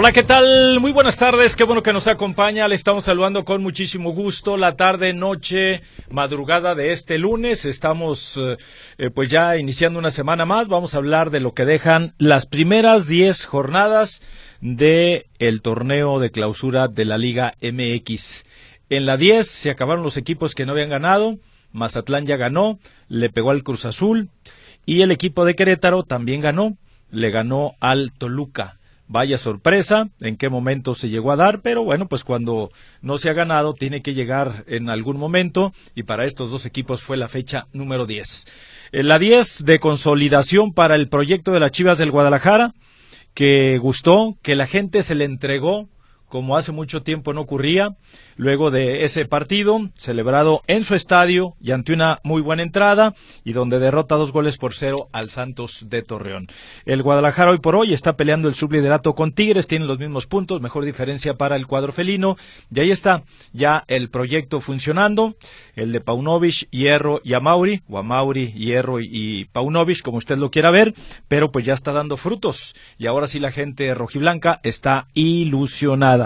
Hola, ¿qué tal? Muy buenas tardes, qué bueno que nos acompaña. Le estamos saludando con muchísimo gusto la tarde, noche, madrugada de este lunes. Estamos eh, eh, pues ya iniciando una semana más. Vamos a hablar de lo que dejan las primeras 10 jornadas de el torneo de clausura de la Liga MX. En la 10 se acabaron los equipos que no habían ganado. Mazatlán ya ganó, le pegó al Cruz Azul y el equipo de Querétaro también ganó, le ganó al Toluca. Vaya sorpresa en qué momento se llegó a dar, pero bueno, pues cuando no se ha ganado tiene que llegar en algún momento y para estos dos equipos fue la fecha número 10. En la 10 de consolidación para el proyecto de las Chivas del Guadalajara, que gustó, que la gente se le entregó como hace mucho tiempo no ocurría luego de ese partido celebrado en su estadio y ante una muy buena entrada y donde derrota dos goles por cero al Santos de Torreón. El Guadalajara hoy por hoy está peleando el subliderato con Tigres, tiene los mismos puntos, mejor diferencia para el cuadro felino y ahí está ya el proyecto funcionando, el de Paunovic, Hierro y Amauri, o Amauri, Hierro y Paunovic, como usted lo quiera ver, pero pues ya está dando frutos y ahora sí la gente rojiblanca está ilusionada.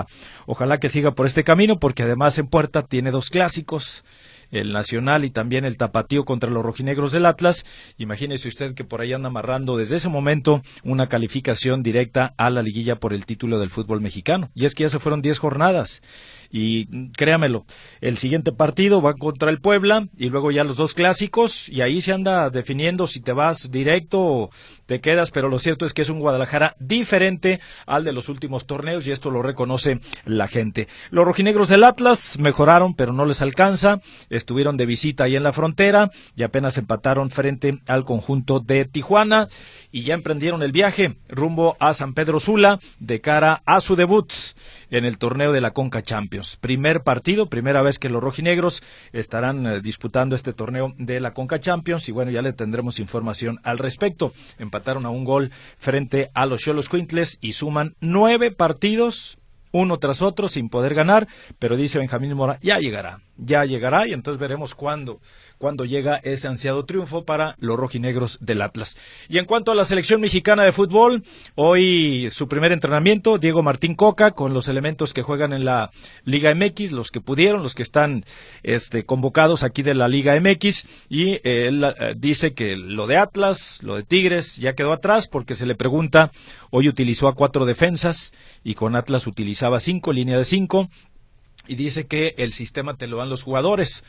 Ojalá que siga por este camino porque además en puerta tiene dos clásicos el Nacional y también el Tapatío contra los rojinegros del Atlas. Imagínese usted que por ahí anda amarrando desde ese momento una calificación directa a la liguilla por el título del fútbol mexicano. Y es que ya se fueron diez jornadas y créamelo, el siguiente partido va contra el Puebla y luego ya los dos clásicos y ahí se anda definiendo si te vas directo o te quedas, pero lo cierto es que es un Guadalajara diferente al de los últimos torneos y esto lo reconoce la gente. Los rojinegros del Atlas mejoraron, pero no les alcanza. Estuvieron de visita ahí en la frontera y apenas empataron frente al conjunto de Tijuana y ya emprendieron el viaje rumbo a San Pedro Sula de cara a su debut en el torneo de la Conca Champions. Primer partido, primera vez que los rojinegros estarán eh, disputando este torneo de la Conca Champions y bueno, ya le tendremos información al respecto. Empataron a un gol frente a los Cholos Quintles y suman nueve partidos uno tras otro sin poder ganar, pero dice Benjamín Mora, ya llegará, ya llegará y entonces veremos cuándo cuando llega ese ansiado triunfo para los rojinegros del Atlas. Y en cuanto a la selección mexicana de fútbol, hoy su primer entrenamiento, Diego Martín Coca, con los elementos que juegan en la Liga MX, los que pudieron, los que están este, convocados aquí de la Liga MX, y él eh, dice que lo de Atlas, lo de Tigres, ya quedó atrás porque se le pregunta, hoy utilizó a cuatro defensas y con Atlas utilizaba cinco, línea de cinco, y dice que el sistema te lo dan los jugadores.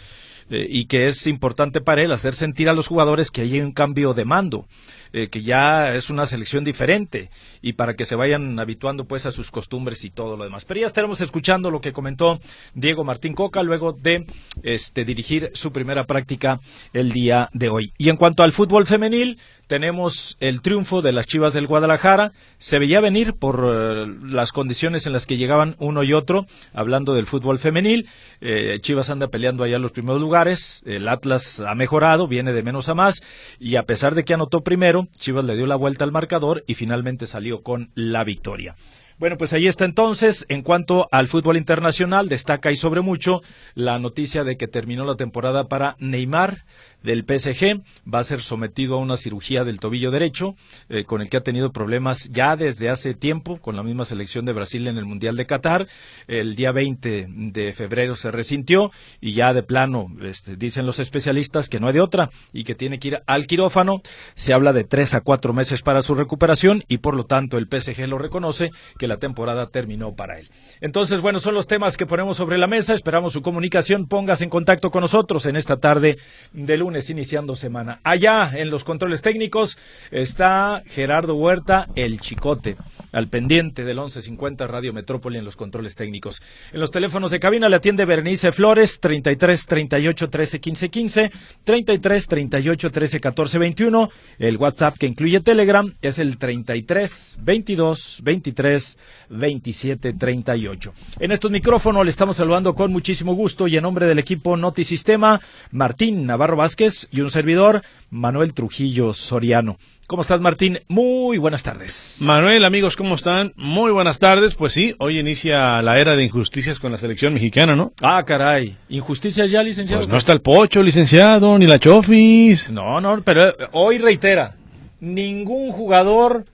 Eh, y que es importante para él hacer sentir a los jugadores que hay un cambio de mando, eh, que ya es una selección diferente y para que se vayan habituando pues a sus costumbres y todo lo demás. Pero ya estaremos escuchando lo que comentó Diego Martín Coca luego de este, dirigir su primera práctica el día de hoy. Y en cuanto al fútbol femenil, tenemos el triunfo de las Chivas del Guadalajara. Se veía venir por eh, las condiciones en las que llegaban uno y otro, hablando del fútbol femenil. Eh, Chivas anda peleando allá en los primeros lugares. El Atlas ha mejorado, viene de menos a más. Y a pesar de que anotó primero, Chivas le dio la vuelta al marcador y finalmente salió con la victoria. Bueno, pues ahí está entonces. En cuanto al fútbol internacional, destaca y sobre mucho la noticia de que terminó la temporada para Neymar del PSG, va a ser sometido a una cirugía del tobillo derecho, eh, con el que ha tenido problemas ya desde hace tiempo, con la misma selección de Brasil en el Mundial de Qatar. El día 20 de febrero se resintió y ya de plano, este, dicen los especialistas que no hay de otra y que tiene que ir al quirófano. Se habla de tres a cuatro meses para su recuperación y por lo tanto el PSG lo reconoce que la temporada terminó para él. Entonces, bueno, son los temas que ponemos sobre la mesa. Esperamos su comunicación. Póngase en contacto con nosotros en esta tarde de lunes iniciando semana. Allá en los controles técnicos está Gerardo Huerta, el chicote, al pendiente del 1150 Radio Metrópoli en los controles técnicos. En los teléfonos de cabina le atiende Bernice Flores, 33 38 13 15 15, 33 38 13 14 21. El WhatsApp que incluye Telegram es el 33 22 23 27 38. En estos micrófonos le estamos saludando con muchísimo gusto y en nombre del equipo Noti Sistema, Martín Navarro Vázquez y un servidor, Manuel Trujillo Soriano. ¿Cómo estás, Martín? Muy buenas tardes. Manuel, amigos, ¿cómo están? Muy buenas tardes. Pues sí, hoy inicia la era de injusticias con la selección mexicana, ¿no? Ah, caray. ¿Injusticias ya, licenciado? Pues no está el pocho, licenciado, ni la chofis. No, no, pero eh, hoy reitera, ningún jugador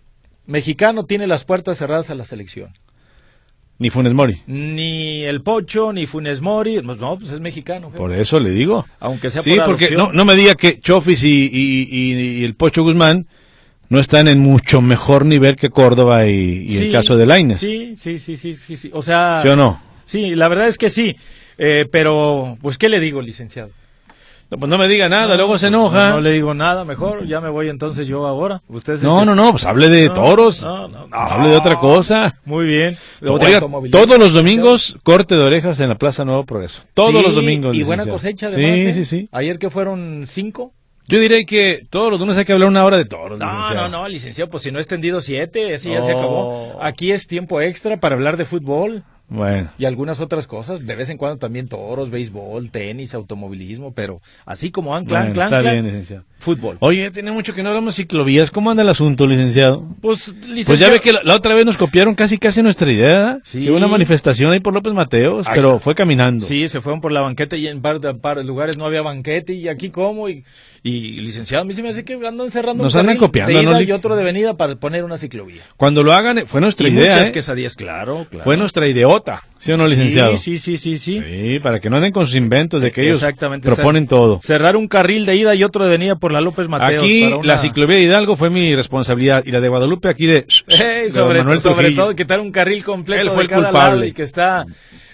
mexicano tiene las puertas cerradas a la selección. Ni Funes Mori. Ni el Pocho, ni Funes Mori. Pues no, pues es mexicano. jefe. Por eso le digo. Aunque sea Sí, por porque no, no me diga que Chofis y, y- y- y el Pocho Guzmán no están en mucho mejor nivel que Córdoba y, el caso de Laines. Sí, sí, sí, sí, sí, sí. O sea... ¿Sí o no? Sí, la verdad es que sí. Eh, pero, pues, ¿qué le digo, licenciado? No, pues no me diga nada, No, luego se pues, enoja. No, no le digo nada, mejor. Ya me voy entonces yo ahora. Usted es No, no, no, pues hable de No, toros. no, no, no. hable de otra cosa. Muy bien. Oiga, todos los domingos, corte de orejas en la Plaza Nuevo Progreso. Todos Sí, los domingos. Y buena licenciado. cosecha, además. Sí, ¿eh? sí, sí. Ayer que fueron cinco. Yo diré que todos los lunes hay que hablar una hora de toros. No, licenciado. no, no, licenciado, pues si no he extendido siete, ese ya Oh. se acabó. Aquí es tiempo extra para hablar de fútbol Bueno, y algunas otras cosas. De vez en cuando también toros, béisbol, tenis, automovilismo, pero así como han clan, bueno, clan, está clan, bien, licenciado. fútbol. Oye, tiene mucho que no hablamos de ciclovías. ¿Cómo anda el asunto, licenciado? Pues, Pues licenciado, ya ve que la, la otra vez nos copiaron casi casi nuestra idea. Sí. Que hubo una manifestación ahí por López Mateos, Ahí pero fue caminando. Sí, se fueron por la banqueta y en de lugares no había banquete y aquí cómo y, y licenciado, a mí se me hace que andan cerrando Nos un andan copiando, de ida ¿no, y otro de venida para poner una ciclovía. Cuando lo hagan, eh, fue nuestra y idea. muchas ¿eh? quesadillas, claro, claro. Fue nuestra ideota, ¿sí o no, licenciado? Sí, sí, sí, sí, sí. Sí, para que no anden con sus inventos de que ellos proponen todo. Cerrar un carril de ida y otro de venida por la López Mateos. Aquí para una- la ciclovía de Hidalgo fue mi responsabilidad y la de Guadalupe aquí de, Ey, de sobre, Manuel sobre todo quitar un carril completo Él fue de el cada culpable. lado y que está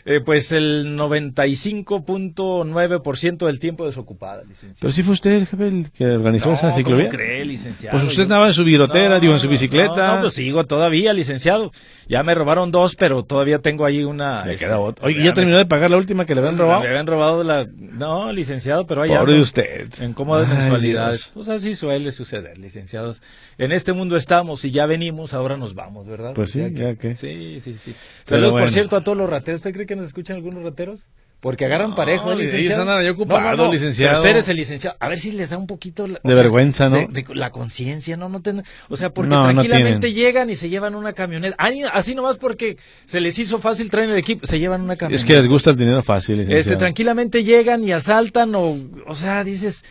eh, pues el 95.9% del tiempo desocupada, licenciado. Pero sí fue usted el jefe el que organizó No, esa ciclovía. ¿cómo cree, licenciado? Pues usted Yo- estaba en su birotera, No, digo, en su bicicleta. No, no, pues sigo todavía, licenciado. Ya me robaron dos, pero todavía tengo ahí una... Le este, queda otra. Oye, ya ¿ya me- terminó de pagar la última que le habían robado? Me habían robado la... No, licenciado, pero ahí Pobre de usted. En cómodas Ay, mensualidades. Dios. Pues así suele suceder, licenciados. En este mundo estamos y ya venimos, ahora nos vamos, ¿verdad? Pues sí, O sea ya que- Sí, sí, sí. Pero Saludos, bueno. por cierto, a todos los rateros. ¿Usted cree que nos escuchan algunos rateros? Porque agarran No, parejo, ¿eh, ellos licenciado. andan ahí ocupados, licenciado. Pero espérese, licenciado. A ver si les da un poquito... la- De vergüenza, ¿no? De, de la conciencia, ¿no? no ten- o sea, porque No, no tranquilamente llegan y se llevan una camioneta. Ay, así nomás porque se les hizo fácil traer el equipo, se llevan una camioneta. Es que les gusta el dinero fácil, licenciado. Este, tranquilamente llegan y asaltan o, o sea, dices,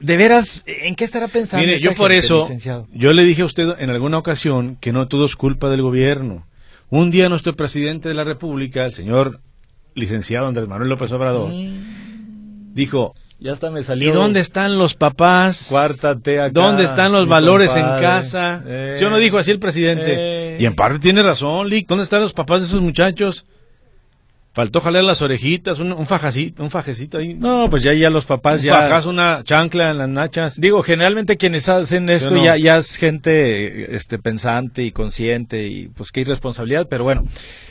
de veras, ¿en qué estará pensando? Mire, esta yo por gente, eso, licenciado? yo le dije a usted en alguna ocasión que no todo es culpa del gobierno. Un día nuestro presidente de la República, el señor licenciado Andrés Manuel López Obrador, Mm, dijo, ya hasta me salió. ¿y dónde están los papás? Cuártate acá, ¿Dónde están los valores en casa? Eh, ¿Sí o no dijo así el presidente? eh. Y en parte tiene razón, Lick. ¿Dónde están los papás de esos muchachos? Faltó jalar las orejitas, un, un fajacito, un fajecito ahí. No, pues ya, ya los papás un ya... fajazo, una chancla en las nachas. Digo, generalmente quienes hacen esto no? ya, ya es gente este, pensante y consciente y pues qué irresponsabilidad, pero bueno,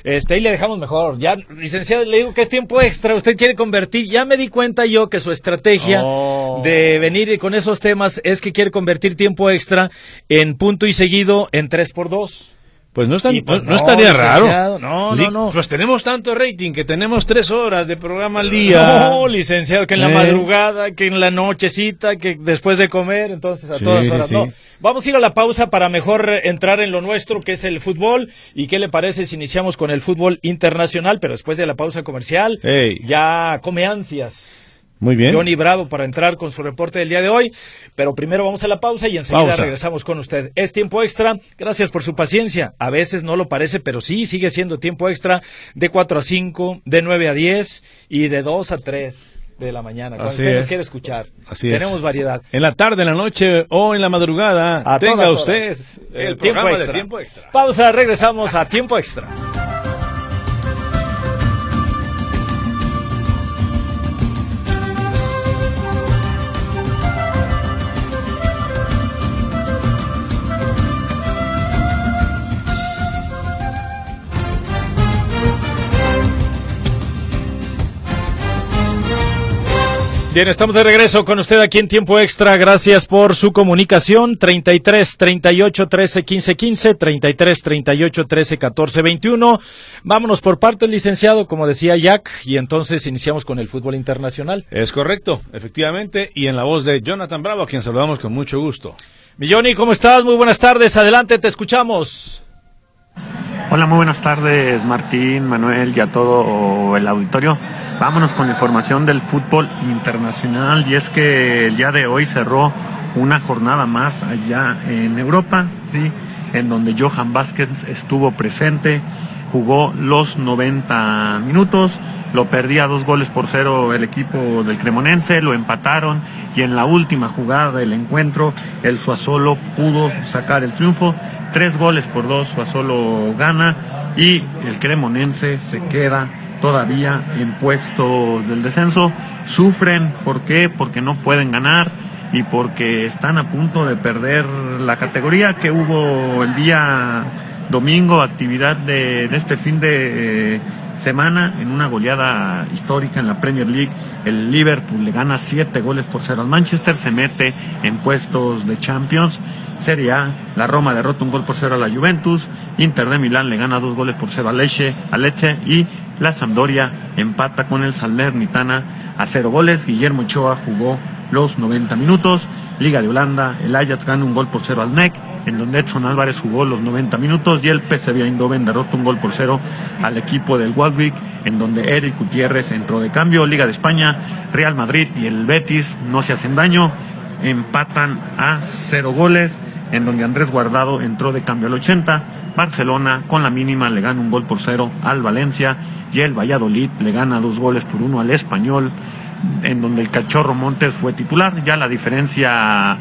este, ahí le dejamos mejor. Ya, licenciado, le digo que es tiempo extra, usted quiere convertir, ya me di cuenta yo que su estrategia Oh. de venir con esos temas es que quiere convertir tiempo extra en punto y seguido en 3 por 2 Pues no, Y, pues, no, estaría raro. no, no, no. Pues tenemos tanto rating que tenemos tres horas de programa al día. No, licenciado, que en la Eh. madrugada, que en la nochecita, que después de comer, entonces a Sí, todas horas. sí. No, vamos a ir a la pausa para mejor entrar en lo nuestro, que es el fútbol. ¿Y qué le parece si iniciamos con el fútbol internacional? Pero después de la pausa comercial, Ey. ya come ansias. Muy bien. Johnny Bravo para entrar con su reporte del día de hoy. Pero primero vamos a la pausa y enseguida Pausa. regresamos con usted. Es tiempo extra. Gracias por su paciencia. A veces no lo parece, pero sí sigue siendo tiempo extra de 4 a 5, de 9 a 10 y de 2 a 3 de la mañana. Cuando Así usted nos es. quiere escuchar. Así es. Tenemos variedad. En la tarde, en la noche o en la madrugada, A tenga usted el, tiempo programa extra. de tiempo extra. Pausa, regresamos a tiempo extra. Bien, estamos de regreso con usted aquí en tiempo extra. Gracias por su comunicación. 33 38 13 15 15, 33 38 13 14 21. Vámonos por parte del licenciado, como decía Jack, y entonces iniciamos con el fútbol internacional. Es correcto, efectivamente, y en la voz de Jonathan Bravo, a quien saludamos con mucho gusto. Milloni, ¿cómo estás? Muy buenas tardes. Adelante, te escuchamos. Hola, muy buenas tardes, Martín, Manuel y a todo el auditorio. Vámonos con la información del fútbol internacional y es que el día de hoy cerró una jornada más allá en Europa, sí, en donde Johan Vázquez estuvo presente, jugó los 90 minutos, lo perdía dos goles por cero el equipo del Cremonense, lo empataron y en la última jugada del encuentro el Suazolo pudo sacar el triunfo, tres goles por dos Suazolo gana y el Cremonense se queda todavía en puestos del descenso. Sufren, ¿por qué? Porque no pueden ganar y porque están a punto de perder la categoría que hubo el día domingo, actividad de, este fin de semana en una goleada histórica en la Premier League. El Liverpool le gana siete goles por cero al Manchester, se mete en puestos de Champions. Serie A, la Roma derrota un gol por cero a la Juventus, Inter de Milán le gana dos goles por cero a Leche, a Leche y la Sampdoria empata con el Salernitana a cero goles. Guillermo Ochoa jugó los 90 minutos. Liga de Holanda, el Ajax gana un gol por cero al NEC, en donde Edson Álvarez jugó los 90 minutos y el PSV Eindhoven derrotó un gol por cero al equipo del Waldwick, en donde Eric Gutiérrez entró de cambio. Liga de España, Real Madrid y el Betis no se hacen daño, empatan a cero goles, en donde Andrés Guardado entró de cambio al 80. Barcelona con la mínima le gana un gol por cero al Valencia y el Valladolid le gana dos goles por uno al Español en donde el Cachorro Montes fue titular. Ya la diferencia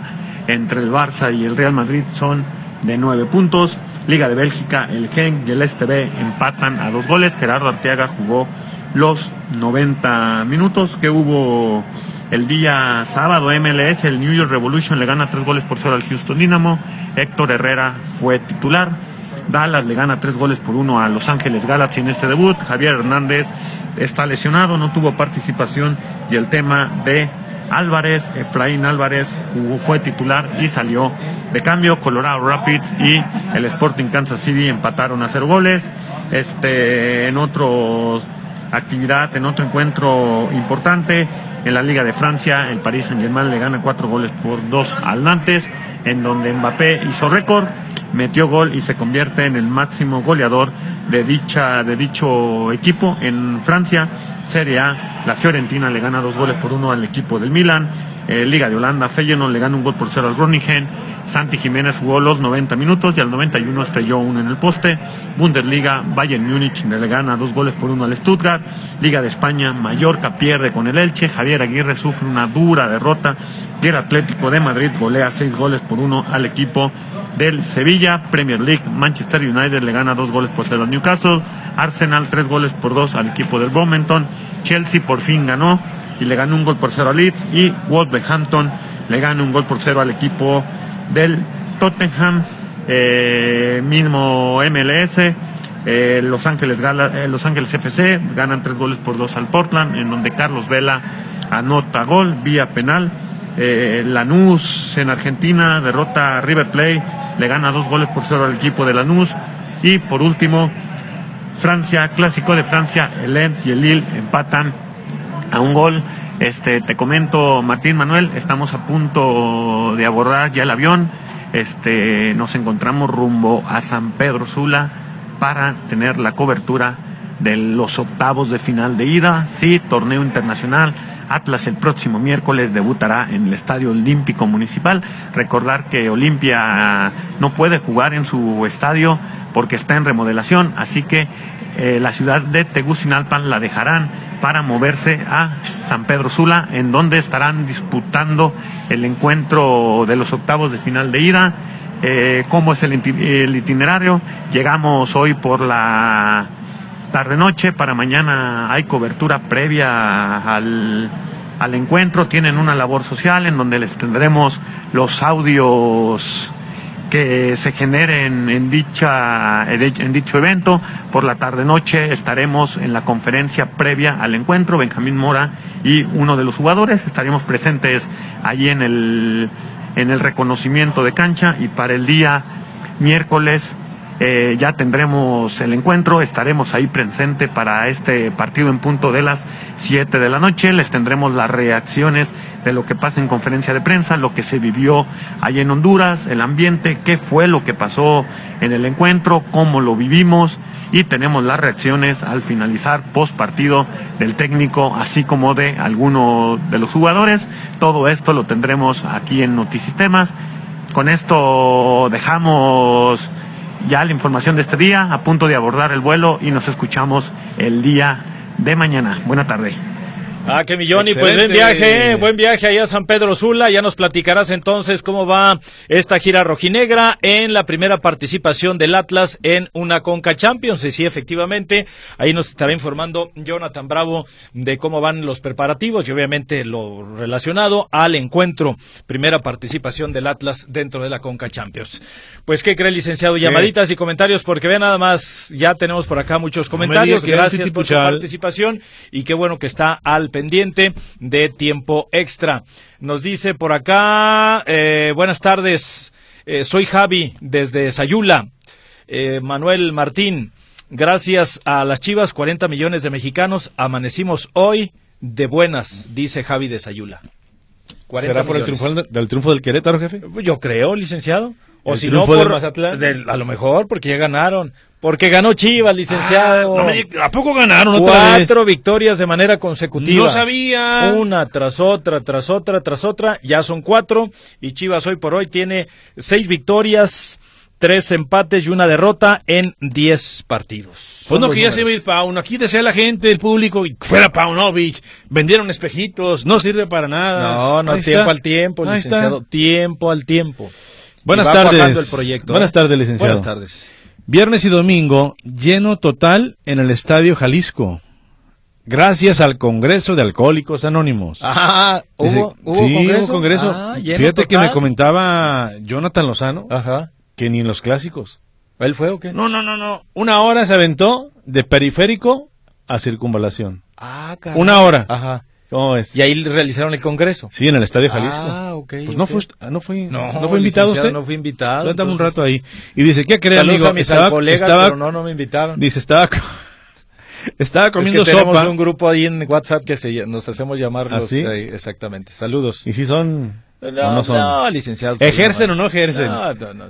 entre el Barça y el Real Madrid son de nueve puntos. Liga de Bélgica, el Genk y el STB empatan a dos goles. Gerardo Arteaga jugó los 90 minutos que hubo el día sábado. MLS, el New York Revolution le gana tres goles por cero al Houston Dynamo. Héctor Herrera fue titular. Dallas le gana tres goles por uno a Los Ángeles Galaxy en este debut. Javier Hernández está lesionado, no tuvo participación y el tema de Álvarez, Efraín Álvarez fue titular y salió de cambio. Colorado Rapids y el Sporting Kansas City empataron a cero goles. Este, en otro actividad, en otro encuentro importante, en la Liga de Francia, el Paris Saint Germain le gana cuatro goles por dos al Nantes, en donde Mbappé hizo récord metió gol y se convierte en el máximo goleador de dicha de dicho equipo en Francia Serie A la Fiorentina le gana dos goles por uno al equipo del Milan eh, Liga de Holanda Feyenoord le gana un gol por cero al Groningen. Santi Jiménez jugó los 90 minutos y al 91 estrelló uno en el poste. Bundesliga Bayern Múnich le gana dos goles por uno al Stuttgart. Liga de España Mallorca pierde con el Elche. Javier Aguirre sufre una dura derrota. Y el Atlético de Madrid golea seis goles por uno al equipo del Sevilla, Premier League, Manchester United le gana dos goles por cero al Newcastle, Arsenal tres goles por dos al equipo del Wilmington, Chelsea por fin ganó y le ganó un gol por cero al Leeds y Wolverhampton le gana un gol por cero al equipo del Tottenham, eh, mismo MLS. Eh, Los, Ángeles eh, Los Ángeles FC ganan tres goles por dos al Portland, en donde Carlos Vela anota gol vía penal. Lanús en Argentina derrota a River Plate le gana dos goles por cero al equipo de Lanús. Y por último, Francia, clásico de Francia, el Lens y el Lille empatan a un gol. Este, te comento, Martín Manuel, estamos a punto de abordar ya el avión. Este, nos encontramos rumbo a San Pedro Sula para tener la cobertura de los octavos de final de ida, sí, torneo internacional Atlas el próximo miércoles debutará en el Estadio Olímpico Municipal. Recordar que Olimpia no puede jugar en su estadio porque está en remodelación, así que eh, la ciudad de Tegucigalpan la dejarán para moverse a San Pedro Sula, en donde estarán disputando el encuentro de los octavos de final de ida. Eh, ¿Cómo es el itinerario? Llegamos hoy por la tarde-noche, para mañana hay cobertura previa al, al encuentro, tienen una labor social en donde les tendremos los audios que se generen en, dicha, en dicho evento. Por la tarde-noche estaremos en la conferencia previa al encuentro, Benjamín Mora y uno de los jugadores. Estaremos presentes allí en el, en el reconocimiento de cancha y para el día miércoles eh, ya tendremos el encuentro, estaremos ahí presente para este partido en punto de las 7 de la noche, les tendremos las reacciones de lo que pasa en conferencia de prensa, lo que se vivió allí en Honduras, el ambiente, qué fue lo que pasó en el encuentro, cómo lo vivimos y tenemos las reacciones al finalizar post partido del técnico, así como de algunos de los jugadores. Todo esto lo tendremos aquí en Notisistemas. Con esto dejamos ya la información de este día, a punto de abordar el vuelo y nos escuchamos el día de mañana. Buena tarde. Ah, que millón y pues buen viaje, buen viaje allá a San Pedro Sula. Ya nos platicarás entonces cómo va esta gira rojinegra en la primera participación del Atlas en una Conca Champions. Y sí, efectivamente, ahí nos estará informando Jonathan Bravo de cómo van los preparativos y obviamente lo relacionado al encuentro, primera participación del Atlas dentro de la Conca Champions. Pues, ¿qué cree, licenciado? Llamaditas y comentarios, porque vea nada más, ya tenemos por acá muchos comentarios. Gracias por su participación y qué bueno que está al pendiente de tiempo extra. Nos dice por acá, eh, buenas tardes, eh, soy Javi desde Sayula. Eh, Manuel Martín, gracias a las Chivas, 40 millones de mexicanos, amanecimos hoy de buenas, dice Javi de Sayula. ¿Será por el triunfo del, triunfo del Querétaro, jefe? Yo creo, licenciado. O si no, por, Mazatlán? a lo mejor porque ya ganaron. Porque ganó Chivas, licenciado. Ah, ¿A poco ganaron Cuatro victorias de manera consecutiva. No sabía. Una tras otra, tras otra, tras otra. Ya son cuatro. Y Chivas hoy por hoy tiene seis victorias, tres empates y una derrota en diez partidos. Pues no que ya se ir Pauno. Aquí desea la gente, el público, y fuera Paunovic. Vendieron espejitos. No sirve para nada. No, no, tiempo al tiempo, licenciado. Tiempo al tiempo. Buenas tardes. Buenas ¿eh? tardes, licenciado. Buenas tardes. Viernes y domingo, lleno total en el Estadio Jalisco. Gracias al Congreso de Alcohólicos Anónimos. Ah, ¿hubo, sí, congreso? Ah, Fíjate que me comentaba Jonathan Lozano Ajá. que ni en los clásicos. ¿Él fue o qué? No, no, no, no. Una hora se aventó de periférico a circunvalación. Ah, caray. Una hora. Ajá. ¿Cómo es? Y ahí realizaron el congreso. Sí, en el Estadio Jalisco. Ah, ok. Pues no, Fue, no fue, no, fue invitado usted. No fue invitado. Cuéntame un rato ahí. Y dice, ¿qué cree, amigo? a mis estaba, colegas, pero no, no me invitaron. Dice, estaba, estaba comiendo es que tenemos sopa. un grupo ahí en WhatsApp que se, nos hacemos llamar ¿Ah, sí? exactamente. Saludos. ¿Y si son...? No, no, son? no licenciado. ¿Ejercen o no ejercen? No, no, no.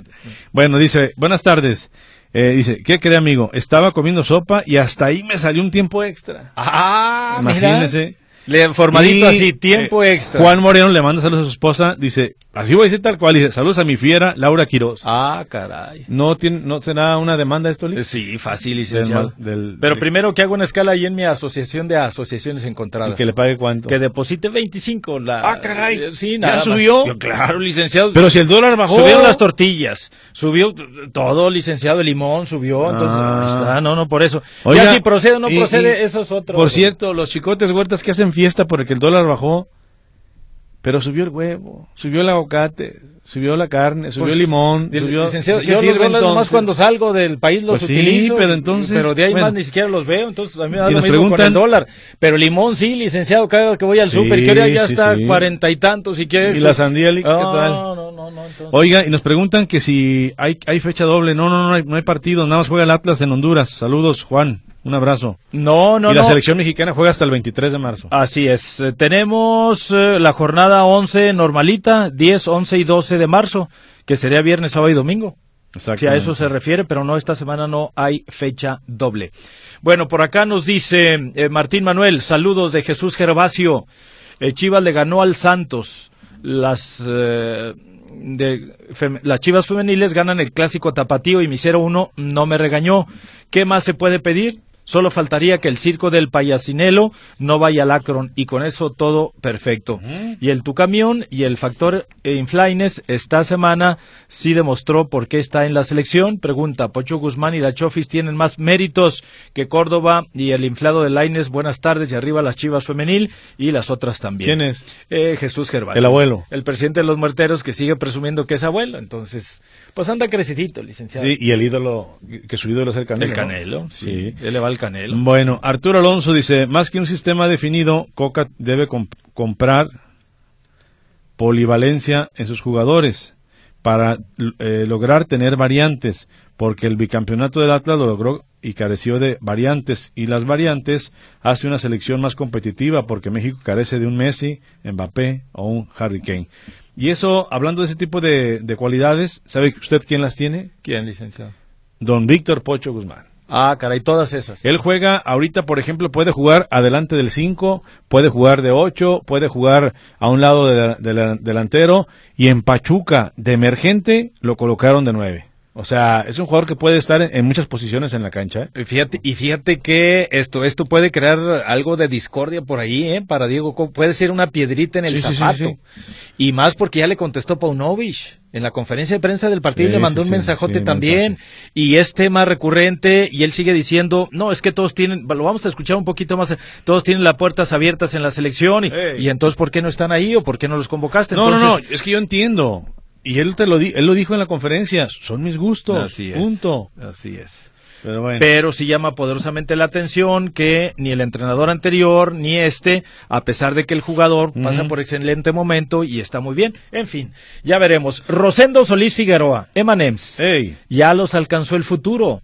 Bueno, dice, buenas tardes. Eh, dice, ¿qué cree, amigo? Estaba comiendo sopa y hasta ahí me salió un tiempo extra. Ah, Imagínese. Mira. Le, formadito así, tiempo eh, extra. Juan Moreno le manda saludos a su esposa, dice, así voy a decir tal cual, dice, saludos a mi fiera, Laura Quiroz. Ah, caray. ¿No, tiene, no será una demanda esto, Lee? Eh, sí, fácil, licenciado. Del, Pero primero que hago una escala ahí en mi asociación de asociaciones encontradas. ¿Y que le pague cuánto? Que deposite 25. La, ah, caray. Eh, sí, nada ¿Ya subió? claro, licenciado. Pero si el dólar bajó. Subieron las tortillas, subió todo, licenciado, el limón subió, entonces, Ah. ahí está, no, no, por eso. Oiga, ya si procede o no y- procede, y- eso es otro. Por cierto, los chicotes huertas que hacen fiesta porque el dólar bajó, pero subió el huevo, subió el aguacate, subió la carne, subió Pues, el limón, Li- subió... licenciado, ¿qué yo los dólares nomás cuando salgo del país los Pues sí, utilizo. pero entonces, Pero de ahí bueno. más ni siquiera los veo, entonces a mí me da lo mismo con el dólar. Pero limón sí, licenciado, cada vez que voy al Sí, súper, que ahora ya sí, está sí. cuarenta y tantos y que... ¿Y la sandía, Lick, qué no, tal? No, no, no, entonces- Oiga, y nos preguntan que si hay, hay fecha doble. No, no, no hay, no hay partido, nada más juega el Atlas en Honduras. Saludos, Juan. Un abrazo. No, no, y la no. selección mexicana juega hasta el 23 de marzo. Así es. Eh, tenemos eh, la jornada 11 normalita, 10, 11 y 12 de marzo, que sería viernes, sábado y domingo. Si a eso se refiere, pero no, esta semana no hay fecha doble. Bueno, por acá nos dice eh, Martín Manuel, saludos de Jesús Gervasio. El Chivas le ganó al Santos. Las, de, fem- las Chivas femeniles ganan el clásico tapatío y mi 0-1 no me regañó. ¿Qué más se puede pedir? Solo faltaría que el circo del payasinelo no vaya al Akron y con eso todo perfecto. Y el tu camión y el factor Inflaines esta semana sí demostró por qué está en la selección. Pregunta, Pocho Guzmán y la Chofis tienen más méritos que Córdoba y el inflado de Laines. Buenas tardes y arriba las Chivas femenil y las otras también. ¿Quién es? Eh, Jesús Gervasio. El abuelo. El presidente de los muerteros que sigue presumiendo que es abuelo. Entonces, pues anda crecidito, licenciado. Sí, y el ídolo, que su ídolo es el Canelo. El ¿no? Canelo, sí. Él le va al Canelo. Bueno, Arturo Alonso dice, más que un sistema definido, Coca debe comp- comprar polivalencia en sus jugadores para eh, lograr tener variantes, porque el bicampeonato del Atlas lo logró y careció de variantes, y las variantes hace una selección más competitiva, porque México carece de un Messi, Mbappé o un Harry Kane. Y eso, hablando de ese tipo de, de cualidades, ¿sabe usted quién las tiene? ¿Quién, licenciado? Don Víctor Pocho Guzmán. Ah, caray, todas esas. Él juega, ahorita por ejemplo, puede jugar adelante del 5, puede jugar de 8, puede jugar a un lado de la- de la- delantero y en Pachuca de emergente lo colocaron de 9. O sea, es un jugador que puede estar en, en muchas posiciones en la cancha. ¿eh? Y Fíjate, y fíjate que esto, esto puede crear algo de discordia por ahí, ¿eh? Para Diego, puede ser una piedrita en el Sí, sí, sí, zapato. sí. Y más porque ya le contestó Paunovic en la conferencia de prensa del partido le mandó un mensajote también. Y es tema recurrente y él sigue diciendo, no, es que todos tienen, lo vamos a escuchar un poquito más, todos tienen las puertas abiertas en la selección y, y entonces ¿por qué no están ahí o por qué no los convocaste? No, no, no, es que yo entiendo. Y él te lo di- él lo dijo en la conferencia, son mis gustos. Así es. Punto. Así es. Pero bueno. Pero sí llama poderosamente la atención que ni el entrenador anterior ni este, a pesar de que el jugador pasa por excelente momento y está muy bien. En fin, ya veremos. Rosendo Solís Figueroa, Emanems, ya los alcanzó el futuro.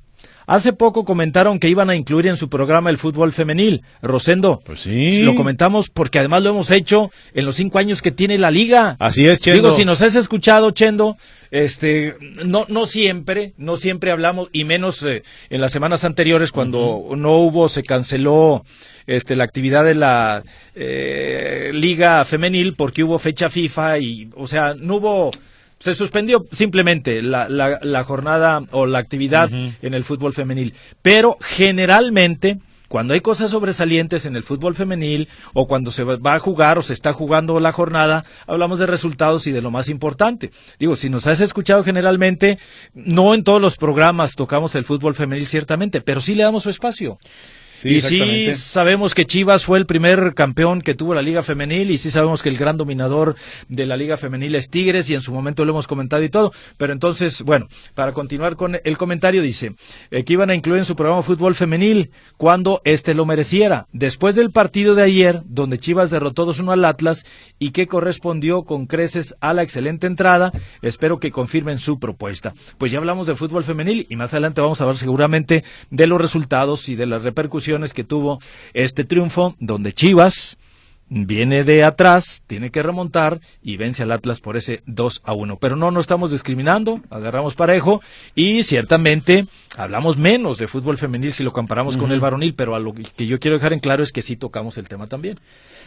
Hace poco comentaron que iban a incluir en su programa el fútbol femenil. Rosendo, Pues sí. lo comentamos porque además lo hemos hecho en los cinco años que tiene la liga. así es, Chendo. Digo, si nos has escuchado, Chendo, este, no, no siempre, no siempre hablamos, y menos eh, en las semanas anteriores cuando no hubo, se canceló este, la actividad de la eh, liga femenil porque hubo fecha FIFA y, o sea, no hubo, se suspendió simplemente la, la, la jornada o la actividad en el fútbol femenil. Pero generalmente, cuando hay cosas sobresalientes en el fútbol femenil o cuando se va a jugar o se está jugando la jornada, hablamos de resultados y de lo más importante. Digo, si nos has escuchado generalmente, no en todos los programas tocamos el fútbol femenil ciertamente, pero sí le damos su espacio. Sí, y sí sabemos que Chivas fue el primer campeón que tuvo la Liga Femenil y sí sabemos que el gran dominador de la Liga Femenil es Tigres y en su momento lo hemos comentado y todo. Pero entonces, bueno, para continuar con el comentario dice eh, que iban a incluir en su programa Fútbol Femenil cuando éste lo mereciera. Después del partido de ayer, donde Chivas derrotó 2-1 al Atlas y que correspondió con creces a la excelente entrada, espero que confirmen su propuesta. Pues ya hablamos de fútbol femenil y más adelante vamos a hablar seguramente de los resultados y de las repercusiones que tuvo este triunfo, donde Chivas viene de atrás, tiene que remontar y vence al Atlas por ese 2 a 1. Pero no, no estamos discriminando, agarramos parejo y ciertamente hablamos menos de fútbol femenil si lo comparamos con el varonil, pero a lo que yo quiero dejar en claro es que sí tocamos el tema también.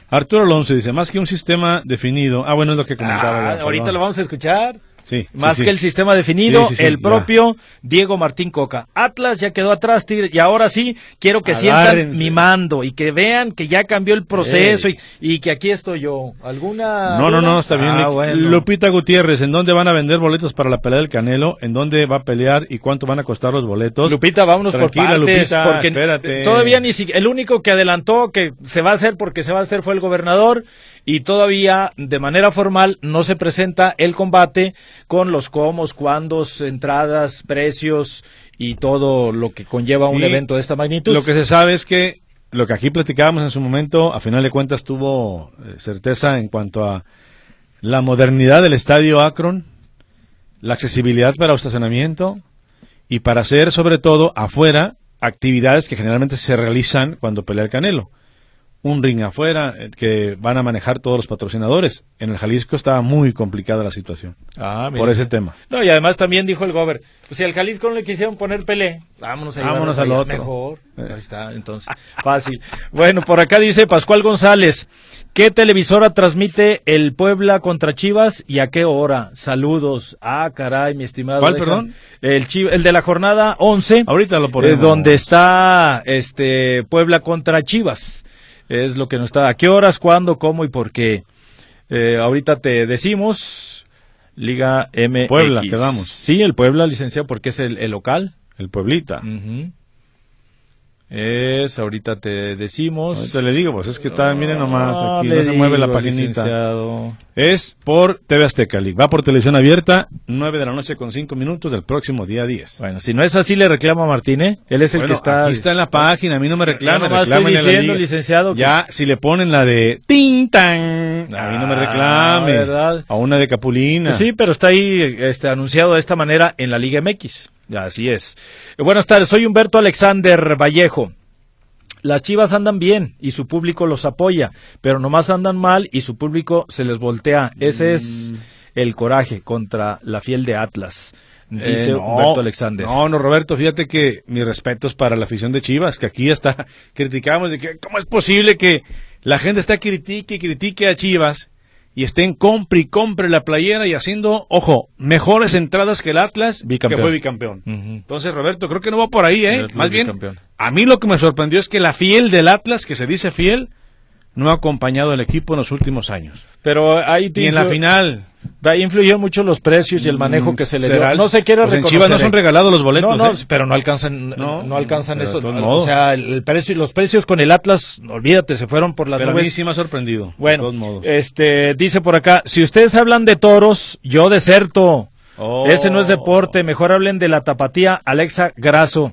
Arturo Alonso dice, más que un sistema definido. Ah, bueno, es lo que comentaba. Ah, ahorita lo vamos a escuchar. Sí, Más sí, sí. que el sistema definido, el ya. propio Diego Martín Coca. Atlas ya quedó atrás, Tigre, y ahora sí quiero que sientan mi mando y que vean que ya cambió el proceso y, y que aquí estoy yo. ¿Alguna? No, no, no, está bien. Ah, bueno. Lupita Gutiérrez, ¿en dónde van a vender boletos para la pelea del Canelo? ¿En dónde va a pelear y cuánto van a costar los boletos? Lupita, vámonos Tranquila, por partes, Lupita, porque espérate. todavía ni siquiera, el único que adelantó que se va a hacer porque se va a hacer fue el gobernador y todavía de manera formal no se presenta el combate con los comos, cuándos, entradas, precios y todo lo que conlleva un Y evento de esta magnitud. Lo que se sabe es que lo que aquí platicábamos en su momento, a final de cuentas tuvo eh, certeza en cuanto a la modernidad del estadio Akron, la accesibilidad para estacionamiento y para hacer sobre todo afuera actividades que generalmente se realizan cuando pelea el Canelo. Un ring afuera eh, que van a manejar todos los patrocinadores. En el Jalisco estaba muy complicada la situación Ah, por ese tema. No, y además también dijo el gober, pues si al Jalisco no le quisieron poner Pelé, vámonos a Vámonos al otro. Mejor. Ahí está, entonces, fácil. Bueno, por acá dice Pascual González, ¿qué televisora transmite el Puebla contra Chivas y a qué hora? Saludos. Ah, caray, mi estimado. ¿Cuál, perdón? El de la jornada 11. Ahorita lo eh, ponemos. donde está este Puebla contra Chivas. Es lo que nos está. ¿A qué horas, cuándo, cómo y por qué? Eh, ahorita te decimos. Liga MX. Puebla, quedamos. Sí, el Puebla, licenciado, porque es el, el local. El Pueblita. Ujú. Es, ahorita te decimos. Ahorita le digo, pues es que está, miren nomás, aquí no se mueve la paginita. licenciado. Es por TV Azteca League. Va por televisión abierta, 9 de la noche con 5 minutos del próximo día 10. Bueno, si no es así, le reclama a Martín, ¿eh? Él es el Bueno, que está. Aquí está en la página, a mí no me reclamen, Yo nomás estoy diciendo, licenciado, que- Ya, si le ponen la de Tintan, a mí no me Ah, reclame. ¿verdad? A una de Capulina. Pues Sí, pero está ahí este, anunciado de esta manera en la Liga MX. Así es. Eh, Buenas tardes, soy Humberto Alexander Vallejo. Las Chivas andan bien y su público los apoya, pero nomás andan mal y su público se les voltea. Ese es el coraje contra la fiel de Atlas, dice Eh, no, Humberto Alexander. No, no, Roberto, fíjate que mi respeto es para la afición de Chivas, que aquí hasta criticamos de que cómo es posible que la gente está critique y critique a Chivas y estén compre y compre la playera y haciendo, ojo, mejores entradas que el Atlas, Bicampeón. que fue bicampeón. Entonces, Roberto, creo que no va por ahí, ¿eh? Más bien, bicampeón. a mí lo que me sorprendió es que la fiel del Atlas, que se dice fiel, no ha acompañado al equipo en los últimos años. Pero ahí te Y en la influ- final, ahí influyó mucho los precios y el manejo Mm, que se le dio. No se quiere pues en reconocer. Chivas no son regalados los boletos, No, no, ¿eh? pero no alcanzan, no, No, alcanzan eso. de O sea, el, precio, los precios con el Atlas, olvídate, se fueron por las pero a mí nubes. sí me ha sorprendido. de Bueno, todos modos. este dice por acá, si ustedes hablan de toros, yo deserto. Oh. Ese no es deporte, mejor hablen de la tapatía Alexa Grasso.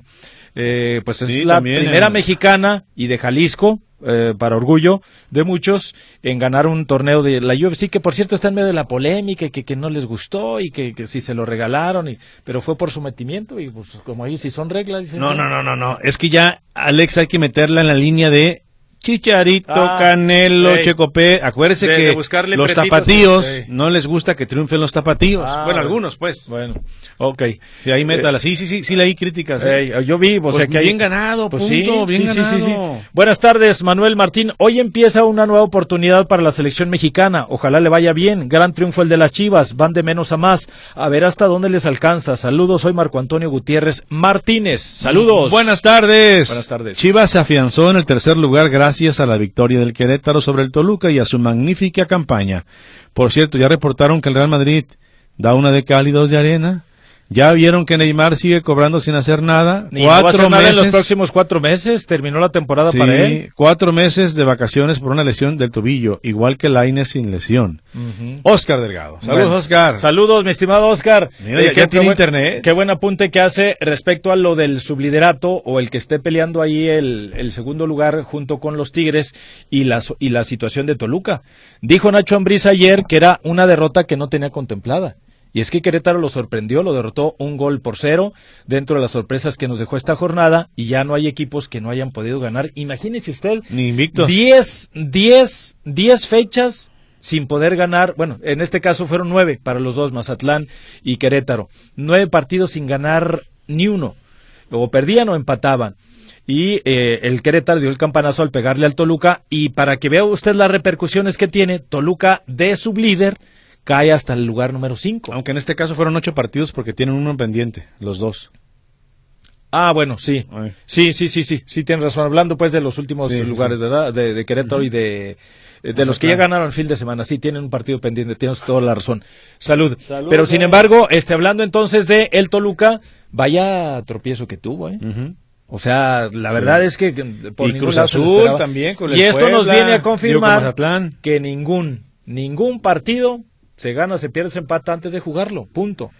Eh, pues es Sí, la también, primera eh. mexicana y de Jalisco, eh, para orgullo de muchos, en ganar un torneo de la UFC, que por cierto está en medio de la polémica, y que, que no les gustó y que, que si se lo regalaron, y, pero fue por sometimiento y pues como ahí si son reglas. dicen, No, no, no, no, no. Es que ya, Alex, hay que meterla en la línea de Chicharito, Ah, Canelo, ey. Checopé. Acuérdese De- que de buscarle los tapatíos sí. no les gusta que triunfen los tapatíos. Ah, bueno, algunos, pues. Bueno, ok. Sí, ahí métala. Sí, sí, sí, sí, leí críticas. ¿eh? Yo vi, o Pues sea que hay- bien ganado, Pues punto, bien ganado. Buenas tardes, Manuel Martín. Hoy empieza una nueva oportunidad para la selección mexicana. Ojalá le vaya bien. Gran triunfo el de las Chivas. Van de menos a más. A ver hasta dónde les alcanza. Saludos, soy Marco Antonio Gutiérrez Martínez. Saludos. Buenas tardes. Buenas tardes. Chivas se afianzó en el tercer lugar gracias a la victoria del Querétaro sobre el Toluca y a su magnífica campaña. Por cierto, ya reportaron que el Real Madrid da una de cal y dos de arena. Ya vieron que Neymar sigue cobrando sin hacer nada. Ni no va a cuatro hacer nada meses. en los próximos cuatro meses. Terminó la temporada Sí, para él. cuatro meses de vacaciones por una lesión del tobillo, igual que Lainez sin lesión. Oscar Delgado. Saludos, Bueno, Oscar. Saludos, mi estimado Oscar. Mira, ya- qué- ya qué tiene buen- internet. Qué buen apunte que hace respecto a lo del subliderato o el que esté peleando ahí el, el segundo lugar junto con los Tigres y la, so- y la situación de Toluca. Dijo Nacho Ambriz ayer que era una derrota que no tenía contemplada. Y es que Querétaro lo sorprendió, lo derrotó un gol por cero dentro de las sorpresas que nos dejó esta jornada y ya no hay equipos que no hayan podido ganar. Imagínese usted Ni invicto. 10, 10, 10 fechas sin poder ganar, bueno, en este caso fueron nueve para los dos, Mazatlán y Querétaro. Nueve partidos sin ganar ni uno. O perdían o empataban. Y eh, el Querétaro dio el campanazo al pegarle al Toluca. Y para que vea usted las repercusiones que tiene, Toluca de sublíder cae hasta el lugar número 5. Aunque en este caso fueron ocho partidos porque tienen uno pendiente, los dos. Ah, bueno, sí. Ay. Sí, sí, sí, sí, sí, tienes razón. Hablando pues de los últimos Sí, lugares, sí. ¿verdad? De, de Querétaro y de, los que ya ganaron el fin de semana. Sí, tienen un partido pendiente, tienes toda la razón. Salud. Salud, Pero sin embargo, este, hablando entonces de el Toluca, vaya tropiezo que tuvo, ¿eh? O sea, la verdad es que por Y Cruz Azul también con el Y esto nos viene a confirmar que ningún, ningún partido se gana, se pierde, se empata antes de jugarlo. Punto.